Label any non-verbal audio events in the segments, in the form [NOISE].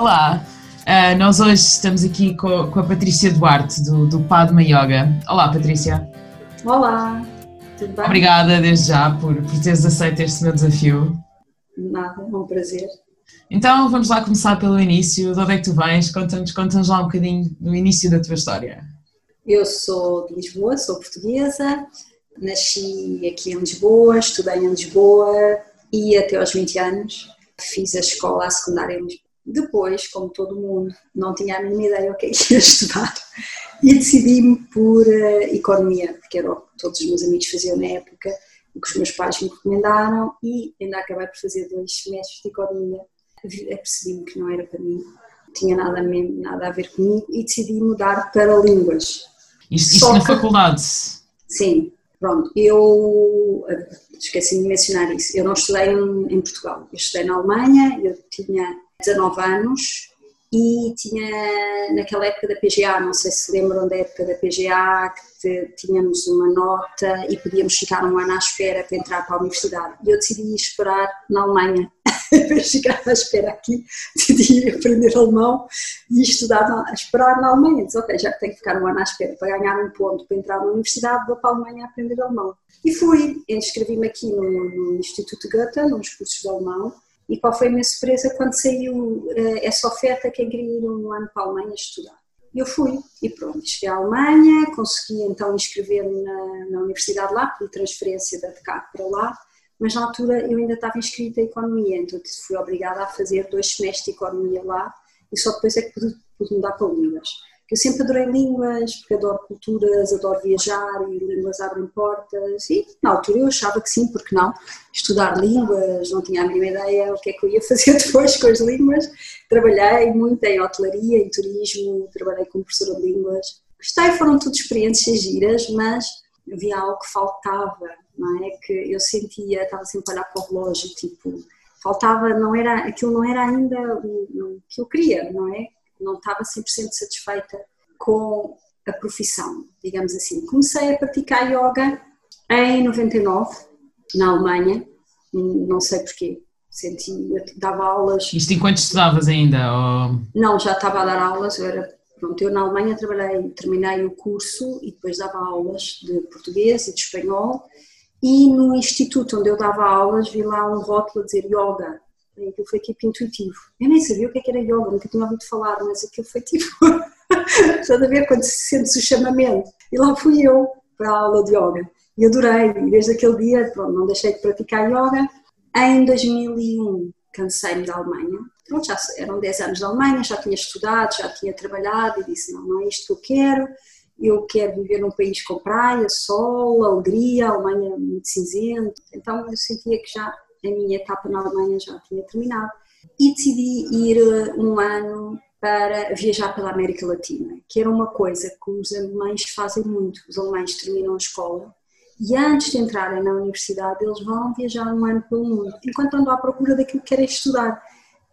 Olá, uh, nós hoje estamos aqui com, com a Patrícia Duarte do, do Padma Yoga. Olá, Patrícia. Olá, tudo bem? Obrigada desde já por, por teres aceito este meu desafio. Nada, é um prazer. Então vamos lá começar pelo início. De onde é que tu vens? Conta-nos conta lá um bocadinho do início da tua história. Eu sou de Lisboa, sou portuguesa, nasci aqui em Lisboa, estudei em Lisboa e até aos 20 anos fiz a escola a secundária em Lisboa. Depois, como todo mundo, não tinha a mínima ideia o que é ia [LAUGHS] estudar e decidi-me por uh, economia, porque era o que todos os meus amigos faziam na época, o que os meus pais me recomendaram e ainda acabei por fazer dois semestres de economia. Percebi-me que não era para mim, tinha nada, mesmo, nada a ver comigo e decidi mudar para línguas. Isto, isto na que, faculdade? Sim, pronto. Eu eh, esqueci de mencionar isso. Eu não estudei em, em Portugal, eu estudei na Alemanha, eu tinha 19 anos e tinha naquela época da PGA, não sei se lembram da época da PGA, que tínhamos uma nota e podíamos ficar um ano à espera para entrar para a universidade. E eu decidi esperar na Alemanha, [LAUGHS] para chegar à espera aqui, decidi aprender alemão e estudar, na, esperar na Alemanha. Disse, ok, já que tenho que ficar um ano à espera para ganhar um ponto para entrar na universidade, vou para a Alemanha aprender alemão. E fui, inscrevi-me aqui no, no Instituto Goethe, nos cursos de alemão, e qual foi a minha surpresa quando saiu uh, essa oferta que queria ir um ano para a Alemanha estudar. Eu fui e pronto, cheguei à Alemanha, consegui então inscrever-me na, na, universidade lá, pedi transferência da DECAP para lá, mas na altura eu ainda estava inscrita em Economia, então fui obrigada a fazer dois semestres de Economia lá e só depois é que pude, pude mudar para Línguas. Eu sempre adorei línguas, porque adoro culturas, adoro viajar e línguas abrem portas. E na altura eu achava que sim, porque não? Estudar línguas, não tinha a mínima ideia o que é que eu ia [LAUGHS] fazer depois com as línguas. Trabalhei muito em hotelaria, em turismo, trabalhei como professora de línguas. Gostei, foram tudo experiências giras, mas havia algo que faltava, não é? Que eu sentia, estava sempre a olhar para o relógio, tipo, faltava, não era, aquilo não era ainda o, o que eu queria, não é? Não estava 100% satisfeita com a profissão, digamos assim. Comecei a praticar yoga em 99, na Alemanha, não sei porquê, senti, eu dava aulas... Isto enquanto estudavas ainda? Ou... Não, já estava a dar aulas, eu era, pronto, eu na Alemanha trabalhei, terminei o curso e depois dava aulas de português e de espanhol. E no instituto onde eu dava aulas vi lá um rótulo a dizer yoga aquilo foi tipo intuitivo. Eu nem sabia o que, é que era yoga, nunca tinha ouvido falar, mas aquilo foi tipo. [LAUGHS] Estás a ver quando se sente o chamamento? E lá fui eu para a aula de yoga e adorei. E desde aquele dia, pronto, não deixei de praticar yoga. Em 2001 cansei-me da Alemanha. Pronto, já eram 10 anos da Alemanha, já tinha estudado, já tinha trabalhado e disse: não, não é isto que eu quero. Eu quero viver num país com praia, sol, alegria, a Alemanha muito cinzento. Então eu sentia que já a minha etapa na Alemanha já tinha terminado e decidi ir eh, um ano para viajar pela América Latina, que era uma coisa que os alemães fazem muito. Os alemães terminam a escola e antes de entrarem na universidade eles vão viajar um ano pelo mundo, enquanto andam à procura daquilo que querem estudar.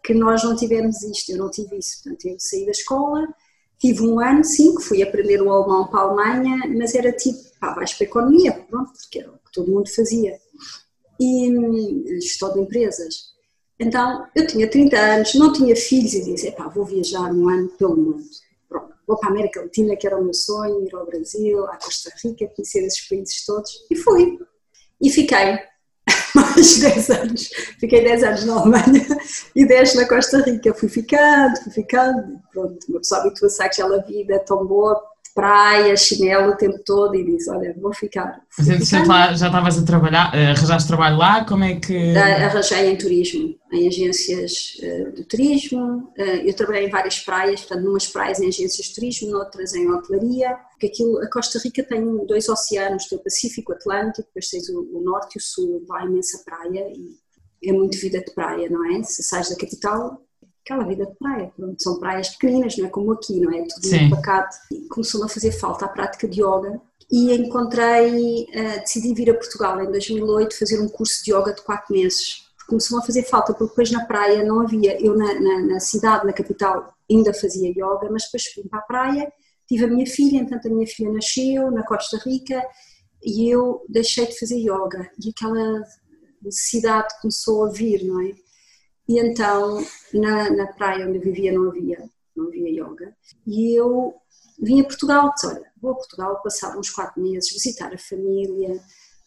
Que nós não tivemos isto, eu não tive isso. Portanto, eu saí da escola, tive um ano, sim, que fui aprender o alemão para a Alemanha, mas era tipo, pá, vais para a economia, pronto, porque era o que todo mundo fazia e gestão de empresas. Então, eu tinha 30 anos, não tinha filhos e disse, vou viajar um ano pelo mundo. Pronto, vou para a América Latina, que era o meu sonho, ir ao Brasil, à Costa Rica, conhecer esses países todos. E fui. E fiquei [LAUGHS] mais 10 anos. Fiquei 10 anos na Alemanha e 10 na Costa Rica. Fui ficando, fui ficando. Pronto, uma pessoa habitua-se àquela vida tão boa praia, chinelo o tempo todo e disse, olha, vou ficar. Mas lá já estavas a trabalhar, eh, arranjaste trabalho lá, como é que... Arranjei em turismo, em agências eh, de turismo, eh, eu trabalhei em várias praias, portanto, numas praias em agências de turismo, noutras em hotelaria, porque aquilo, a Costa Rica tem dois oceanos, tem o Pacífico, o Atlântico, depois tens o, o Norte e o Sul, lá imensa praia e é muito vida de praia, não é? Se sais da capital, aquela vida de praia. Pronto, são praias pequeninas, não é como aqui, não é? Tudo Sim. muito pacato. Começou-me a fazer falta a prática de yoga e encontrei, uh, decidi vir a Portugal em 2008 fazer um curso de yoga de 4 meses. Começou-me a fazer falta, porque depois na praia não havia. Eu na, na, na cidade, na capital, ainda fazia yoga, mas depois fui para a praia, tive a minha filha, entanto a minha filha nasceu na Costa Rica e eu deixei de fazer yoga e aquela necessidade começou a vir, não é? E então, na, na praia onde eu vivia não havia, não havia yoga. E eu vim a Portugal, disse, olha, vou a Portugal passar uns quatro meses, visitar a família,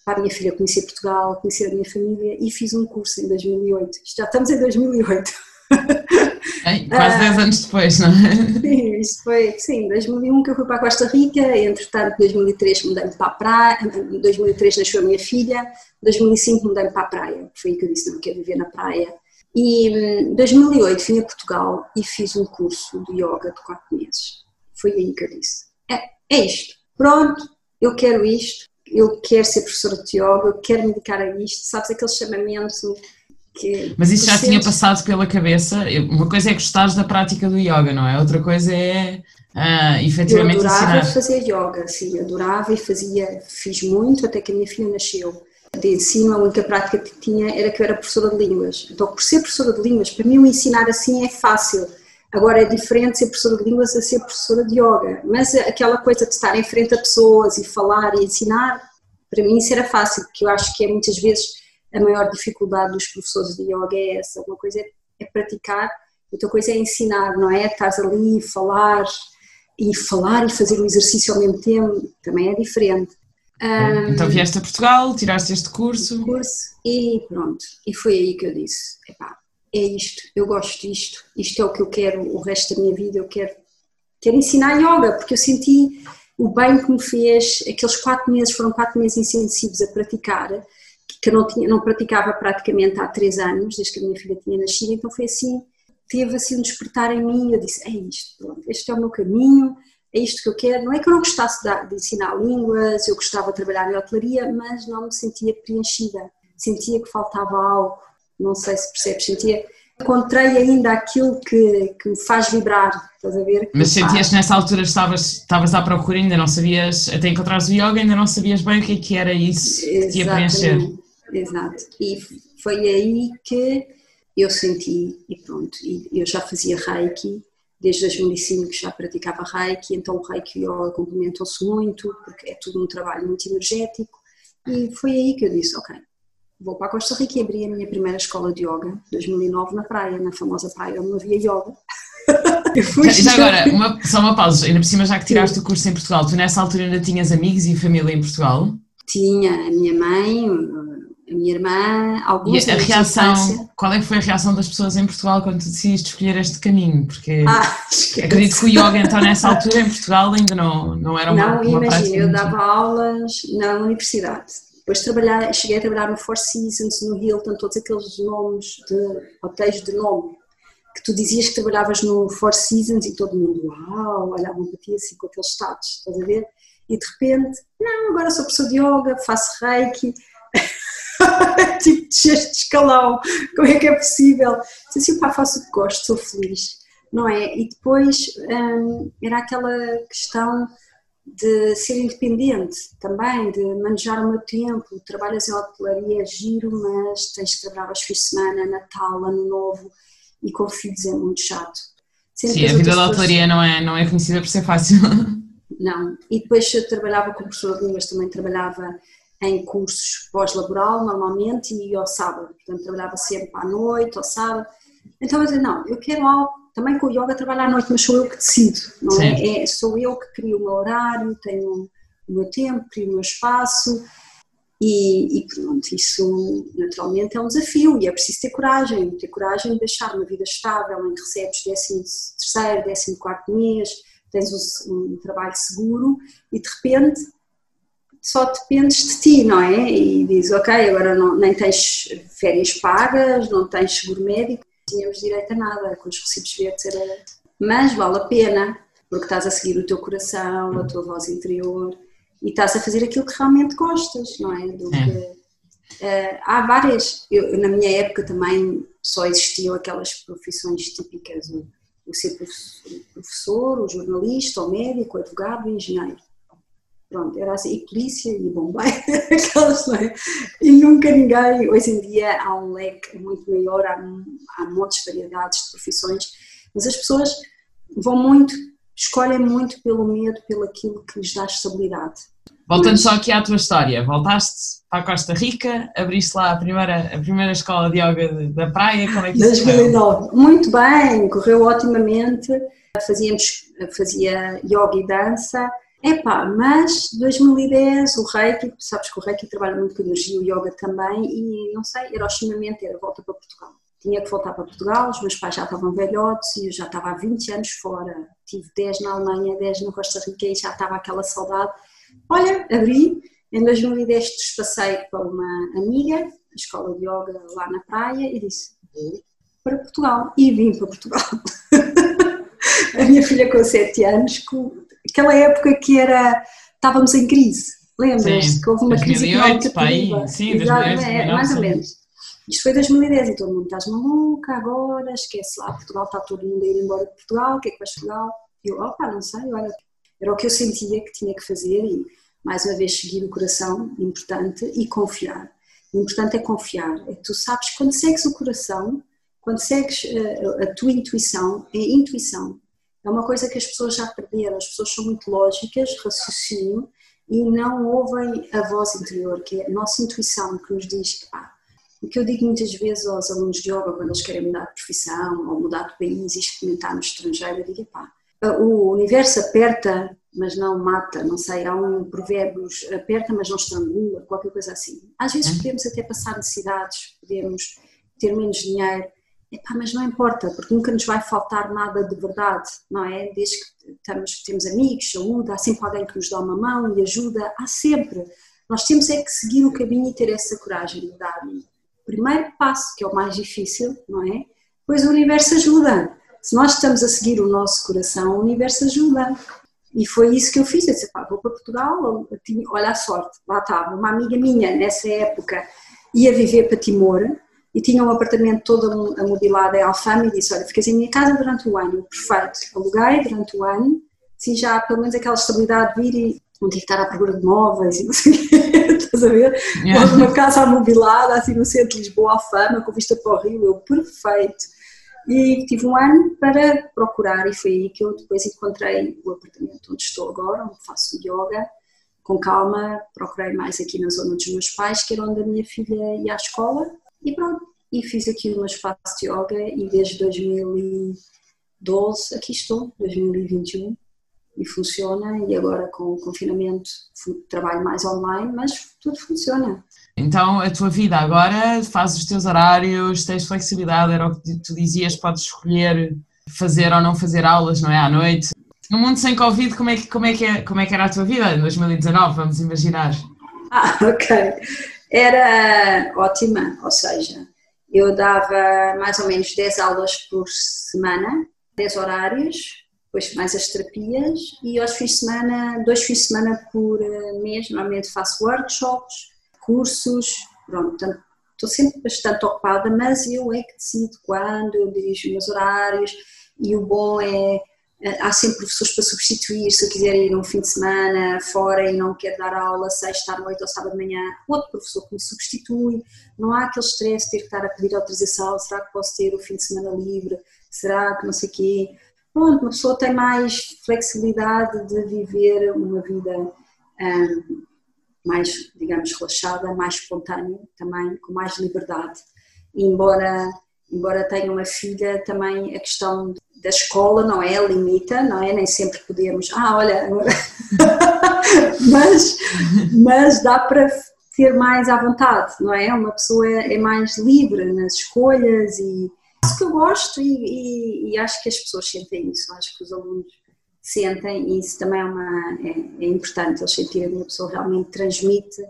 para a minha filha conhecer Portugal, conhecer a minha família e fiz um curso em 2008. Já estamos em 2008. [LAUGHS] Ei, quase 10 uh, anos depois, não é? [LAUGHS] Sim, isto foi, sim, 2001 que eu fui para a Costa Rica, entretanto, em 2003 mudei-me para a praia, em 2003 nasceu a minha filha, em 2005 mudei-me para a praia, foi aí que eu disse, não quero viver na praia. E em 2008 vim a Portugal e fiz um curso de yoga de 4 meses. Foi aí que eu disse, é, é isto, pronto, eu quero isto, eu quero ser professora de yoga, eu quero me dedicar a isto, sabes, aquele chamamento que, Mas isso já sentes... tinha passado pela cabeça. Uma coisa é gostares da prática do yoga, não é? Outra coisa é uh, efetivamente eu adorava ensinar. fazer yoga, sim, adorava e fazia, fiz muito até que a minha filha nasceu. De ensino, a única prática que tinha era que eu era professora de línguas. Então, por ser professora de línguas, para mim o ensinar assim é fácil. Agora é diferente ser professora de línguas a ser professora de yoga. Mas aquela coisa de estar em frente a pessoas e falar e ensinar, para mim isso era fácil, porque eu acho que é muitas vezes a maior dificuldade dos professores de yoga é essa. Uma coisa é, é praticar, outra coisa é ensinar, não é? Estás ali, falar e falar e fazer o exercício ao mesmo tempo também é diferente. Então vieste a Portugal, tiraste este curso. curso e pronto. E foi aí que eu disse: epá, é isto, eu gosto disto, isto é o que eu quero o resto da minha vida, eu quero, quero ensinar yoga, porque eu senti o bem que me fez, aqueles quatro meses foram quatro meses intensivos a praticar, que eu não, tinha, não praticava praticamente há três anos, desde que a minha filha tinha nascido, então foi assim, teve assim um despertar em mim, eu disse, é isto, pronto, este é o meu caminho, é isto que eu quero, não é que eu não gostasse de, ensinar línguas, eu gostava de trabalhar em hotelaria, mas não me sentia preenchida, sentia que faltava algo, não sei se percebes, sentia encontrei ainda aquilo que, que me faz vibrar, estás a ver? Mas sentias que nessa altura estavas, estavas à procura, ainda não sabias, até encontrares o yoga, ainda não sabias bem o que, é que era isso que te ia preencher. Exato. E foi aí que eu senti, e pronto, e eu já fazia Reiki, desde 2005 que já praticava Reiki, então o Reiki e o Yoga complementam-se muito, porque é tudo um trabalho muito energético, e foi aí que eu disse, ok, vou para a Costa Rica e abri a minha primeira escola de Yoga, 2009, na praia, na famosa praia onde não havia Yoga. [LAUGHS] já, já agora, uma, só uma pausa, ainda por cima já que tiraste Sim. o curso em Portugal, tu nessa altura ainda tinhas amigos e família em Portugal? Tinha a minha mãe, a minha irmã, alguns E a reação, qual é que foi a reação das pessoas em Portugal quando tu decidiste escolher este caminho? Porque ah, [LAUGHS] acredito que o yoga então nessa altura em Portugal ainda não, não era uma, não, uma imagina, eu dava aulas na universidade. Depois trabalhar, cheguei a trabalhar no Four Seasons, no Hilton, todos aqueles nomes de hotéis de nome que tu dizias que trabalhavas no Four Seasons e todo mundo, uau, olhavam para ti assim com aqueles status, estás a ver? E de repente, não, agora sou professor de yoga, faço reiki, [LAUGHS] [LAUGHS] tipo, de escalão, como é que é possível? Disse assim, pá, faço o que gosto, sou feliz, não é? E depois hum, era aquela questão de ser independente também, de manejar o meu tempo, trabalhas em hotelaria, é giro, mas tens que trabalhar aos fins de semana, Natal, Ano Novo, e com filhos é muito chato. Sempre Sim, a vida da hotelaria não é, não é conhecida por ser fácil. [LAUGHS] Não, e depois eu trabalhava como professora de línguas, também trabalhava em cursos pós-laboral, normalmente, e ao sábado. Portanto, trabalhava sempre à noite, ao sábado. Então eu dizia, não, eu quero algo, também com o yoga trabalho à noite, mas sou eu que decido, não é? é? Sou eu que crio o meu horário, tenho o meu tempo, crio o meu espaço e, e pronto, isso naturalmente é um desafio e é preciso ter coragem, ter coragem de deixar uma vida estável em que recebes 13 terceiro, 14 quarto mês, tens um, um trabalho seguro e de repente só dependes de ti, não é? E dizes, ok, agora não, nem tens férias pagas, não tens seguro médico, não tínhamos direito a nada, com os recibos verdes era... Mas vale a pena, porque estás a seguir o teu coração, a tua voz interior e estás a fazer aquilo que realmente gostas, não é? Que, uh, há várias, eu, na minha época também só existiam aquelas profissões típicas, o, o ser professor, o jornalista, o médico, o advogado o engenheiro Pronto, era assim, e polícia e bombeiro, aquelas, não é? E nunca ninguém, hoje em dia há um leque muito maior, há, há montes de variedades de profissões, mas as pessoas vão muito, escolhem muito pelo medo, pelo aquilo que lhes dá estabilidade. Voltando só aqui à tua história, voltaste para a Costa Rica, abriste lá a primeira, a primeira escola de yoga da praia, como é que isso 2009. Muito bem, correu otimamente, fazíamos, fazia yoga e dança, Epá, mas 2010 o Reiki, sabes que o Reiki trabalha muito com energia, o Yoga também, e não sei, era o chamamento, era volta para Portugal. Tinha que voltar para Portugal, os meus pais já estavam velhotes e eu já estava há 20 anos fora. Tive 10 na Alemanha, 10 na Costa Rica e já estava aquela saudade. Olha, abri, em 2010 despassei para uma amiga, a escola de yoga lá na praia, e disse: para Portugal. E vim para Portugal. [LAUGHS] a minha filha com 7 anos, com aquela época que era, estávamos em crise, lembras? Que houve uma 2008, crise económica Sim, 2008, é, mais ou menos. Isto foi 2010 e todo mundo, estás maluca agora, esquece lá, Portugal está todo mundo a ir embora de Portugal, o que é que vais Portugal? Eu, opa, não sei, olha, era o que eu sentia que tinha que fazer e mais uma vez seguir o coração, importante, e confiar. O importante é confiar, é que tu sabes, quando segues o coração, quando segues a, eh, a tua intuição, é intuição, é uma coisa que as pessoas já perderam, as pessoas são muito lógicas, raciocínio, e não ouvem a voz interior, que é a nossa intuição, que nos diz que, pá, o que eu digo muitas vezes aos alunos de yoga quando eles querem mudar de profissão ou mudar de país e experimentar no estrangeiro, eu digo, pá, o universo aperta, mas não mata, não sei, há um provérbio, aperta, mas não estrangula, qualquer coisa assim. Às vezes uhum. podemos até passar necessidades, podemos ter menos dinheiro, Epá, mas não importa, porque nunca nos vai faltar nada de verdade, não é? Desde que estamos, temos amigos, saúde, há sempre alguém que nos dá uma mão e ajuda, há sempre. Nós temos é que seguir o caminho e ter essa coragem de dar o primeiro passo, que é o mais difícil, não é? Pois o universo ajuda. Se nós estamos a seguir o nosso coração, o universo ajuda. E foi isso que eu fiz. Eu disse, pá, vou para Portugal, olha a sorte, lá estava. Uma amiga minha, nessa época, ia viver para Timor, e tinha um apartamento todo amobilado em Alfama e disse, olha, ficas em minha casa durante o ano, perfeito, aluguei durante o ano, assim já pelo menos aquela estabilidade de vir e não tive que estar à procura de móveis e não sei o quê, [LAUGHS] estás a ver? Yeah. Uma casa amobilada assim no centro de Lisboa, Alfama, com vista para o Rio, eu, perfeito. E tive um ano para procurar e foi aí que eu depois encontrei o apartamento onde estou agora, onde faço yoga, com calma, procurei mais aqui na zona dos meus pais, que era onde a minha filha ia à escola, e pronto, e fiz aqui uma espaço de yoga e desde 2012 aqui estou, 2021, e funciona. E agora com o confinamento trabalho mais online, mas tudo funciona. Então a tua vida agora faz os teus horários, tens flexibilidade, era o que tu dizias, podes escolher fazer ou não fazer aulas, não é? À noite. No mundo sem Covid, como é que, como é que, é, como é que era a tua vida em 2019, vamos imaginar? Ah, [LAUGHS] ok era ótima, ou seja, eu dava mais ou menos 10 aulas por semana, 10 horários, depois mais as terapias e aos fins de semana, dois fins de semana por eh, mês, normalmente faço workshops, cursos, pronto, portanto, estou sempre bastante ocupada, mas eu é que decido quando, eu dirijo meus horários e o bom é há sempre professores para substituir, se eu quiser ir um fim de semana fora e não quero dar aula sexta à noite ou sábado de manhã, outro professor que me substitui, não há aquele stress de ter que estar a pedir autorização, será que posso ter o fim de semana livre, será que não sei quê, pronto, uma pessoa tem mais flexibilidade de viver uma vida um, mais, digamos, relaxada, mais espontânea também, com mais liberdade, e embora, embora tenha uma filha, também a questão da escola, não é? Limita, não é? Nem sempre podemos, ah, olha, [LAUGHS] mas, mas dá para ter mais à vontade, não é? Uma pessoa é, é mais livre nas escolhas e isso que eu gosto e, e, e, acho que as pessoas sentem isso, acho que os alunos sentem e isso também é, uma, é, é importante, eles sentirem que a pessoa realmente transmite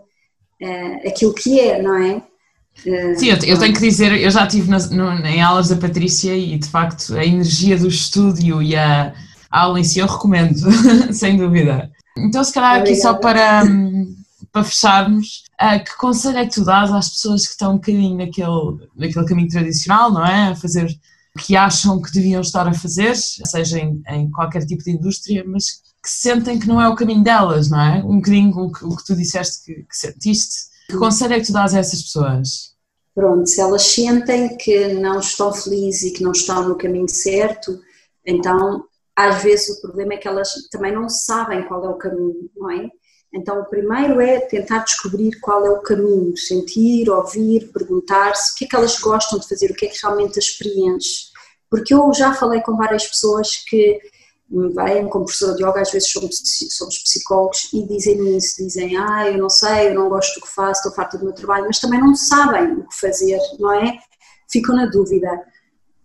é, aquilo que é, não é? Sim, eu, eu, tenho que dizer, eu já estive em aulas da Patrícia e de facto a energia do estúdio e a, a aula em si eu recomendo, [LAUGHS] sem dúvida. Então, se calhar aqui só para, hum, para fecharmos, uh, que conselho é que tu dás às pessoas que estão um bocadinho naquele, naquele caminho tradicional, não é? A fazer o que acham que deviam estar a fazer, seja em, em qualquer tipo de indústria, mas que sentem que não é o caminho delas, não é? Um bocadinho o que, o que tu disseste que, que sentiste que conselho é que tu dás a essas pessoas? Pronto, se elas sentem que não estão felizes e que não estão no caminho certo, então às vezes o problema é que elas também não sabem qual é o caminho, não é? Então, o primeiro é tentar descobrir qual é o caminho, sentir, ouvir, perguntar-se o que é que elas gostam de fazer, o que é que realmente as preenche. Porque eu já falei com várias pessoas que vêm como professora de yoga, às vezes somos, somos psicólogos e dizem isso, dizem, ah, eu não sei, eu não gosto do que faço, estou farta do meu trabalho, mas também não sabem o que fazer, não é? Ficam na dúvida.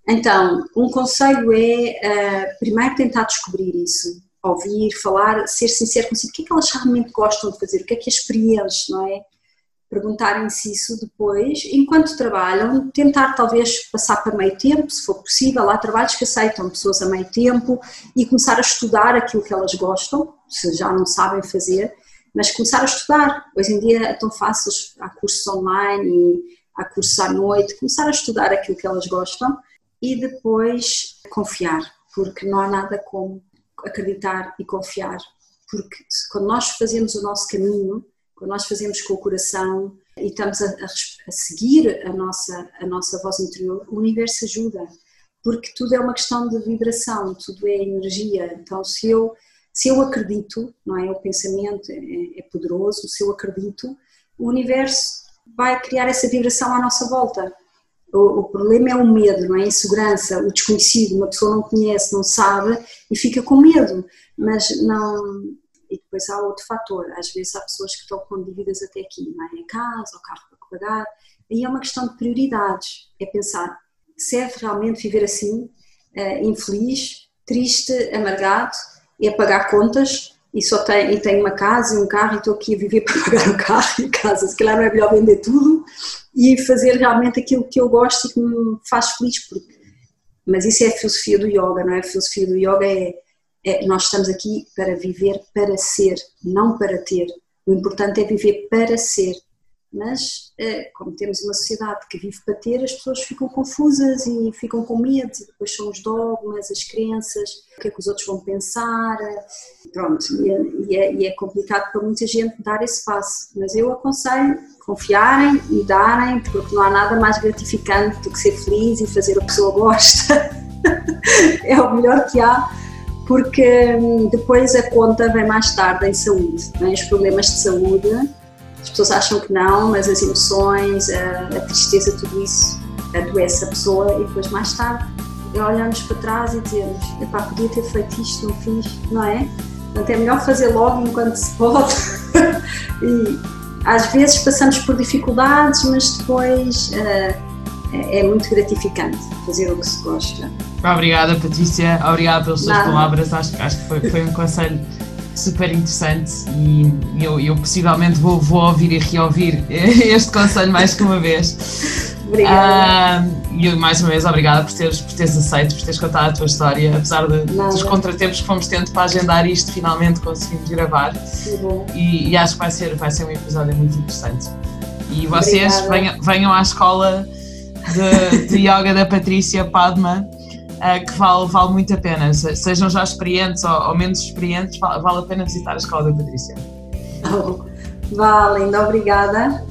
Então, um conselho é, uh, primeiro, tentar descobrir isso, ouvir, falar, ser sincero consigo, o que é que elas realmente gostam de fazer, o que é que as preenche, não é? Perguntarem-se isso depois, enquanto trabalham, tentar talvez passar para meio tempo, se for possível, há trabalhos que aceitam pessoas a meio tempo e começar a estudar aquilo que elas gostam, se já não sabem fazer, mas começar a estudar. Hoje em dia é tão fácil, há cursos online e há cursos à noite, começar a estudar aquilo que elas gostam e depois confiar, porque não há nada como acreditar e confiar, porque quando nós fazemos o nosso caminho, quando nós fazemos com o coração e estamos a, a, seguir a nossa, a nossa voz interior, o universo ajuda, porque tudo é uma questão de vibração, tudo é energia. Então, se eu, se eu acredito, não é? O pensamento é, é poderoso, se eu acredito, o universo vai criar essa vibração à nossa volta. O, o, problema é o medo, não é? A insegurança, o desconhecido, uma pessoa não conhece, não sabe e fica com medo, mas não. E depois há outro fator, às vezes há pessoas que estão com dívidas até aqui, não é? A casa, o carro para pagar, aí é uma questão de prioridades, é pensar, serve realmente viver assim, uh, infeliz, triste, amargado, é pagar contas e só tem, e tenho uma casa e um carro e estou aqui a viver [LAUGHS] para pagar o carro e a casa, se calhar não é melhor vender tudo e fazer realmente aquilo que eu gosto e que me faz feliz. Porque... Mas isso é a filosofia do yoga, não é? A filosofia do yoga é, é nós estamos aqui para viver para ser, não para ter. O importante é viver para ser. Mas eh, como temos uma sociedade que vive para ter, as pessoas ficam confusas e ficam com medo, depois são os dogmas, as crenças, o que é que os outros vão pensar, pronto, e é, e é, e é complicado para muita gente dar esse passo, mas eu aconselho confiarem e darem, porque não há nada mais gratificante do que ser feliz e fazer o que a pessoa gosta, [LAUGHS] é o melhor que há, porque hum, depois a conta vem mais tarde em saúde, é? os problemas de saúde as pessoas acham que não, mas as emoções, a, a tristeza, tudo isso adoece a pessoa e depois mais tarde olhamos para trás e dizemos, epá, podia ter feito isto, não fiz, não é? Portanto, é melhor fazer logo enquanto se pode. [LAUGHS] e às vezes passamos por dificuldades, mas depois uh, é muito gratificante fazer o que se gosta. Obrigada, Patrícia. Obrigada pelas suas palavras. Acho, acho que foi, foi um conselho super interessante e eu, eu possivelmente vou, vou ouvir e reouvir [LAUGHS] este conselho mais que uma vez. Obrigada. Uh, e mais uma vez, obrigada por teres, por teres aceito, por teres contado a tua história, apesar de, dos contratempos que fomos tendo para agendar isto, finalmente conseguimos gravar. E, e, acho que vai ser, vai ser um episódio muito interessante. E vocês venham, venham à escola de, de yoga da Patrícia Padma uh, que vale, vale muito a pena. Sejam já experientes ou, ou menos experientes, vale, vale, a pena visitar a escola da Patrícia. Oh, vale, ainda obrigada.